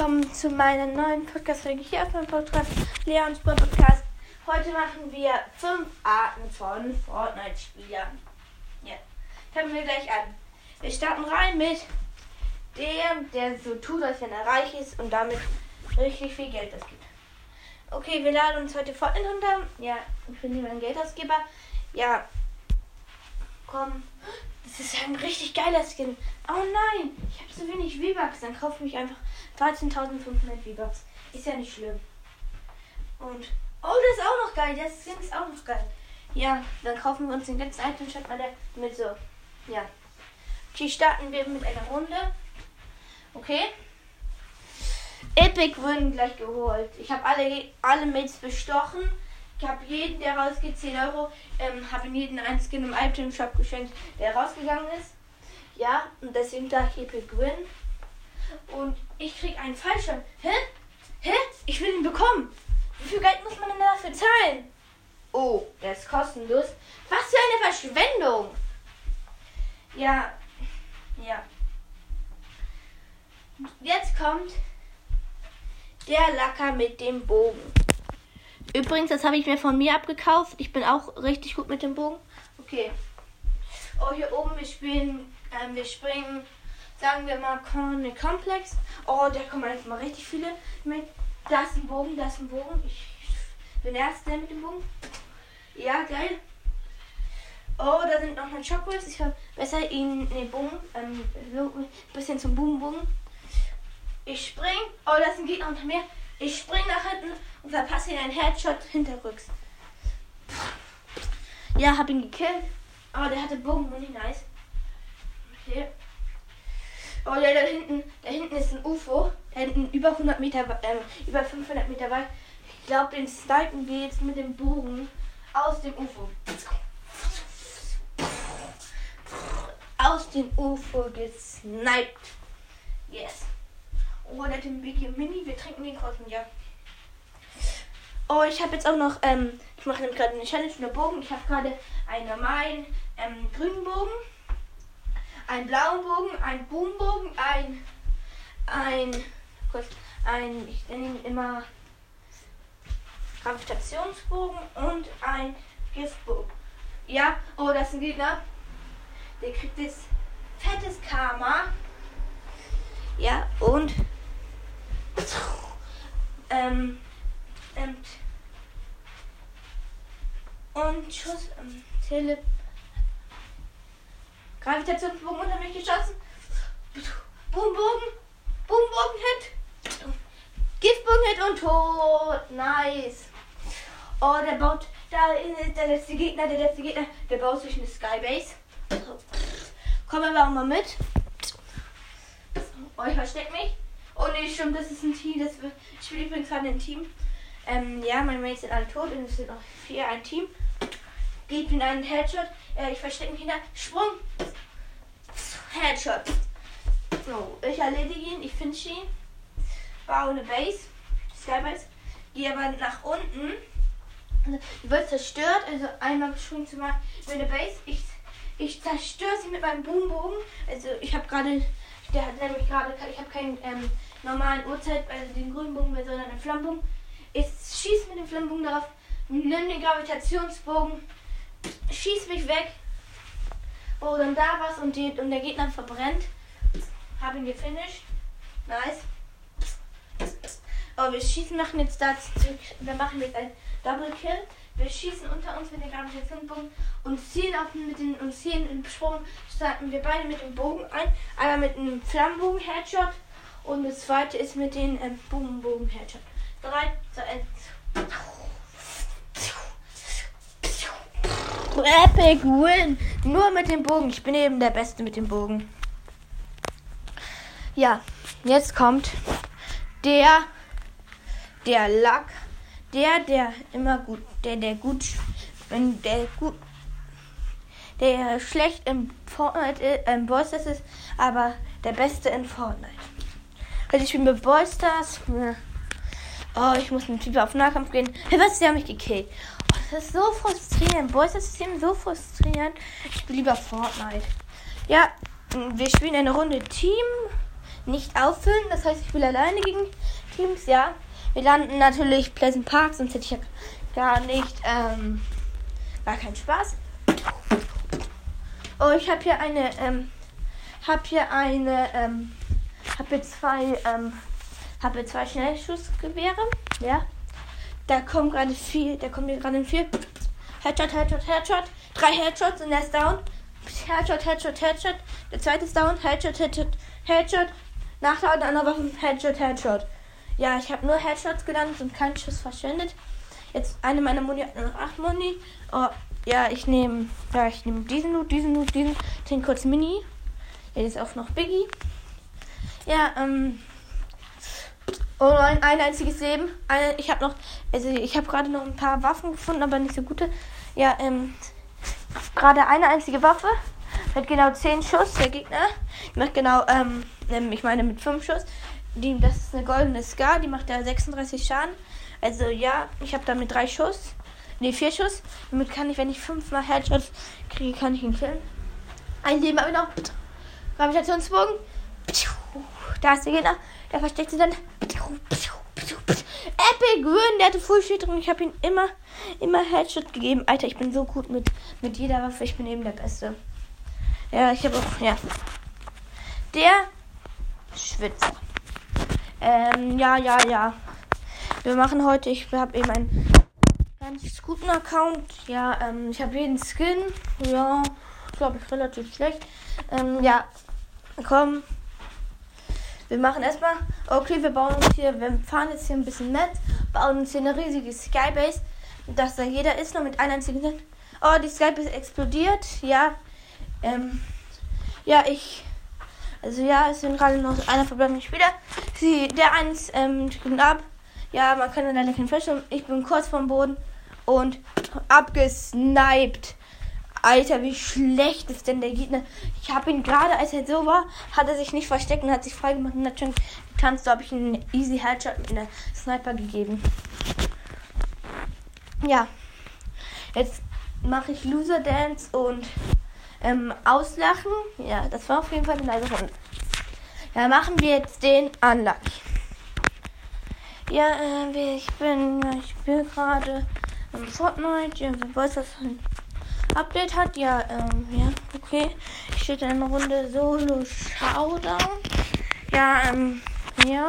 willkommen zu meiner neuen Podcast-Folge hier auf meinem Podcast Leons Podcast. Heute machen wir fünf Arten von Fortnite-Spielern. Ja, fangen wir gleich an. Wir starten rein mit dem, der so tut, als wenn er reich ist und damit richtig viel Geld ausgibt. Okay, wir laden uns heute Fortnite runter. Ja, ich bin lieber ein Geldausgeber. Ja, komm. Das ist ja ein richtig geiler Skin. Oh nein, ich habe so wenig V-Bucks. Dann kaufe ich einfach 13.500 V-Bucks. Ist ja nicht schlimm. Und, oh, das ist auch noch geil. Der Skin ist auch noch geil. Ja, dann kaufen wir uns den letzten Item Shop mal mit so. Ja. Okay, starten wir mit einer Runde. Okay. Epic wurden gleich geholt. Ich habe alle, alle Mates bestochen. Ich habe jeden, der rausgeht, 10 Euro. Ähm, habe jeden Skin im Item Shop geschenkt, der rausgegangen ist. Ja, und deswegen da ich Epic Win. Und ich krieg einen Fallschirm. Hä? Hä? Ich will ihn bekommen. Wie viel Geld muss man denn dafür zahlen? Oh, der ist kostenlos. Was für eine Verschwendung. Ja, ja. Jetzt kommt der Lacker mit dem Bogen. Übrigens, das habe ich mir von mir abgekauft. Ich bin auch richtig gut mit dem Bogen. Okay. Oh, hier oben, wir spielen, ähm, wir springen, sagen wir mal, Corne Komplex. Oh, da kommen einfach mal richtig viele mit. Da ist ein Bogen, da ist ein Bogen. Ich bin der Erste mit dem Bogen. Ja, geil. Oh, da sind noch mal Shockwaves. Ich habe besser ihn in den Bogen, ähm, ein bisschen zum Boombogen. Ich spring. Oh, da ist ein Gegner unter mir. Ich spring nach hinten und verpasse ihn einen Headshot hinterrücks. Ja, hab ihn gekillt. Aber der hatte Bogen und nicht nice. Okay. Oh ja, da hinten, da hinten ist ein UFO. Da hinten über 100 Meter, ähm, über 500 Meter weit. Ich glaube, den snipen wir jetzt mit dem Bogen aus dem UFO. Aus dem UFO gesniped. Yes. Oh, der den Biggie Mini. Wir trinken den Kosten, ja. Oh, ich habe jetzt auch noch, ähm, ich mache nämlich gerade eine Challenge für Bogen. Ich habe gerade einen normalen ähm, grünen Bogen, einen blauen Bogen, einen Boombogen, ein, ein, kurz, ein, ich nenne ihn immer Gravitationsbogen und ein Giftbogen. Ja, oh, das ist ein Gegner. Der kriegt jetzt fettes Karma. Ja, und ähm, ähm, und Schuss, ähm, Tele. Gravitationsbogen unter mich geschossen. Boombogen. Boombogen Hit. Giftbogen Hit und tot. Nice. Oh, der baut. Da ist der letzte Gegner, der letzte Gegner. Der baut sich eine Skybase. Kommen wir auch mal mit. Oh, ich versteck mich. Oh nee, stimmt, das ist ein Team. Das wird, ich spiele übrigens gerade ein Team. Ähm, ja, meine Mates sind alle tot und es sind noch vier ein Team. Gebt mir einen Headshot. Äh, ich verstecke mich hinter. Sprung. Headshot. So, ich erledige ihn. Ich finde ihn. Baue eine Base. Skybase. Gehe aber nach unten. Also, die wird zerstört. Also einmal gesprungen zu machen. Meine Base. Ich, ich zerstöre sie mit meinem Boombogen. Also ich habe gerade. Der hat nämlich gerade. Ich habe keinen ähm, normalen Uhrzeit, also den grünen Bogen sondern einen Flammenbogen. Ich schieße mit dem Flammenbogen darauf. Nimm den Gravitationsbogen schieß mich weg. Oh, dann da was und, die, und der Gegner verbrennt. Hab ihn gefinisht. Nice. Oh, wir schießen, machen jetzt das. Wir machen jetzt ein Double Kill. Wir schießen unter uns mit dem Gravitationsbogen und ziehen auf mit den und ziehen im Sprung starten wir beide mit dem Bogen ein. Einmal mit einem Flammenbogen Headshot und das zweite ist mit dem ähm, Bogenbogen Headshot. 3, 2, 1. Epic Win. Nur mit dem Bogen. Ich bin eben der Beste mit dem Bogen. Ja, jetzt kommt der, der Lack, der, der immer gut, der, der gut, wenn der gut, der schlecht im Fortnite, äh, im Ballstars ist, aber der Beste in Fortnite. Also ich bin bei Ballstars. Oh, ich muss mit Typ auf Nahkampf gehen. Hey, was? Der hat mich gekillt. Das ist so frustrierend. Boah, ist System so frustrierend. Ich spiele lieber Fortnite. Ja, wir spielen eine Runde Team. nicht auffüllen. Das heißt, ich spiele alleine gegen Teams, ja. Wir landen natürlich Pleasant Park, sonst hätte ich ja gar nicht, ähm, gar keinen Spaß. Oh, ich habe hier eine, ähm, habe hier eine, ähm, habe zwei, ähm, habe zwei Schnellschussgewehre, ja. Da kommt gerade viel, da kommt gerade viel. Headshot, Headshot, Headshot. Drei Headshots und er ist down. Headshot, Headshot, Headshot. Der zweite ist down. Headshot, Headshot, Headshot. Nachladen einer Waffe. Headshot, Headshot. Ja, ich habe nur Headshots gelandet und keinen Schuss verschwendet. Jetzt eine meiner Muni hat nur noch 8 Muni. Oh, ja, ich nehme ja, ich nehme diesen Loot, diesen Loot, diesen. Den kurz Mini. Jetzt auch noch Biggie. Ja, ähm. Oh nein, ein einziges Leben. Eine, ich habe noch, also ich habe gerade noch ein paar Waffen gefunden, aber nicht so gute. Ja, ähm, gerade eine einzige Waffe. Mit genau 10 Schuss. Der Gegner macht genau, ähm, ich meine mit 5 Schuss. Die, das ist eine goldene Scar, die macht ja 36 Schaden. Also ja, ich habe damit 3 Schuss. Ne, 4 Schuss. Damit kann ich, wenn ich 5 mal Headshots kriege, kann ich ihn killen. Ein Leben habe ich noch. Gravitationsbogen. Da ist der Gegner. Der versteckt sich dann. Epic Win, der hatte Full Shield drin. Ich habe ihm immer, immer Headshot gegeben. Alter, ich bin so gut mit, mit jeder Waffe. Ich bin eben der Beste. Ja, ich habe auch, ja. Der Schwitzer. Ähm, ja, ja, ja. Wir machen heute, ich habe eben einen ganz guten Account. Ja, ähm, ich habe jeden Skin. Ja, glaube ich, relativ schlecht. Ähm, ja, komm, wir machen erstmal, okay, wir bauen uns hier, wir fahren jetzt hier ein bisschen nett, bauen uns hier eine riesige Skybase, dass da jeder ist, noch mit einem einzigen. Oh, die Skybase explodiert, ja. Ähm, ja, ich. Also ja, es sind gerade noch einer verbleibende Spieler. Sie, der eins ähm, ab. Ja, man kann leider keinen Feststellen. Ich bin kurz vom Boden und abgesniped. Alter, wie schlecht ist denn der Gegner? Ich habe ihn gerade, als er so war, hat er sich nicht versteckt und hat sich freigemacht und hat schon getanzt. Habe ich einen easy Headshot mit einer Sniper gegeben. Ja. Jetzt mache ich Loser Dance und ähm, Auslachen. Ja, das war auf jeden Fall eine leise Runde. Ja, machen wir jetzt den Unlucky. Ja, äh, ich bin, ich spiele gerade im Fortnite. Ja, wie weiß das? Update hat. Ja, ähm, ja, okay. Ich stehe in Runde Solo Showdown. Ja, ähm, ja.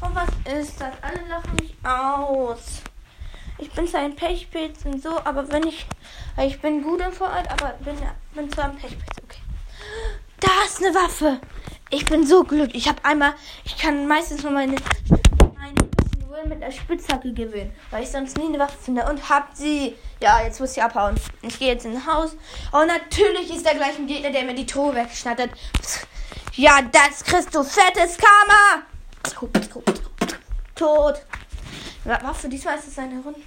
Und was ist das? Alle lachen mich aus. Ich bin zwar ein Pechpilz und so, aber wenn ich. Ich bin gut im Fortnite, aber bin, bin zwar ein Pechpilz, okay. Da ist eine Waffe. Ich bin so glücklich. Ich habe einmal. Ich kann meistens nur meine Duell mit der Spitzhacke gewinnen, weil ich sonst nie eine Waffe finde. Und habt sie. Ja, jetzt muss ich abhauen. Ich gehe jetzt ins Haus. Und natürlich ist der gleiche Gegner, der mir die Truhe wegschnattert. Ja, das kriegst du fettes Karma. Tot. Waffe, diesmal ist es eine Runde.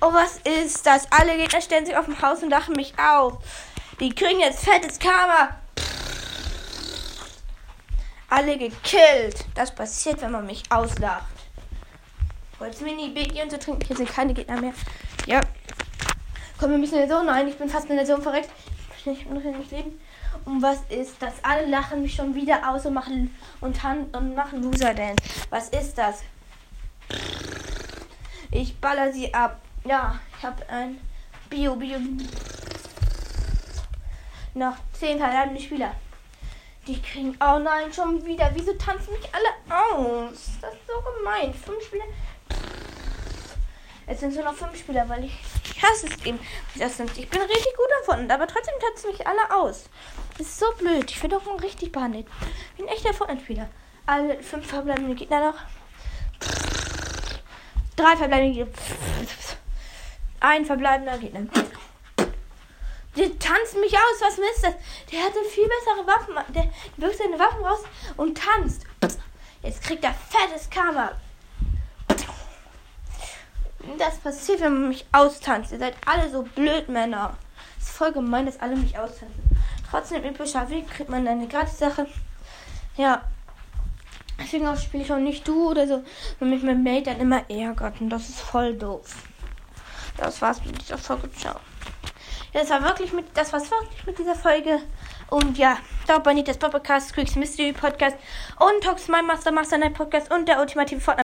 Oh, was ist das? Alle Gegner stellen sich auf dem Haus und lachen mich auf. Die kriegen jetzt fettes Karma. Alle gekillt. Das passiert, wenn man mich auslacht. Holzmini, Biggie und so trinken. Hier sind keine Gegner mehr. Ja. Komm, wir müssen in der Zone. Nein, ich bin fast in der Zone verreckt. Ich muss nicht leben. Und was ist das? Alle lachen mich schon wieder aus und machen und, und machen Loser denn. Was ist das? Ich baller sie ab. Ja, ich habe ein Bio, Bio. Noch 10 verbleibende Spieler. Die kriegen. Oh nein, schon wieder. Wieso tanzen mich alle aus? Das ist so gemein. Fünf Spieler. Es sind nur noch fünf Spieler, weil ich, ich hasse es eben. Ich bin richtig gut davon, aber trotzdem tanzen mich alle aus. Das ist so blöd. Ich will doch mal richtig behandelt. Ich bin echt der Fortnite-Spieler. Alle fünf verbleibende Gegner noch. Drei verbleibende Gegner. Ein verbleibender Gegner. Die tanzen mich aus. Was ist das? Der hatte viel bessere Waffen. Der wirft seine Waffen raus und tanzt. Jetzt kriegt er fettes Karma das passiert, wenn man mich austanzt. Ihr seid alle so blöd, Männer. Es ist voll gemein, dass alle mich austanzen. Trotzdem, epischer Weg kriegt man eine Gratis-Sache. Ja. Deswegen auch spiele ich auch nicht du oder so, wenn mich mein Mate dann immer ärgert. Und das ist voll doof. Das war's mit dieser Folge. Ciao. Ja, das war wirklich mit, das war's wirklich mit dieser Folge. Und ja, da abonniert das Podcast, Squeaks Mystery Podcast und Talks My Master Master Night Podcast und der ultimative Fortnite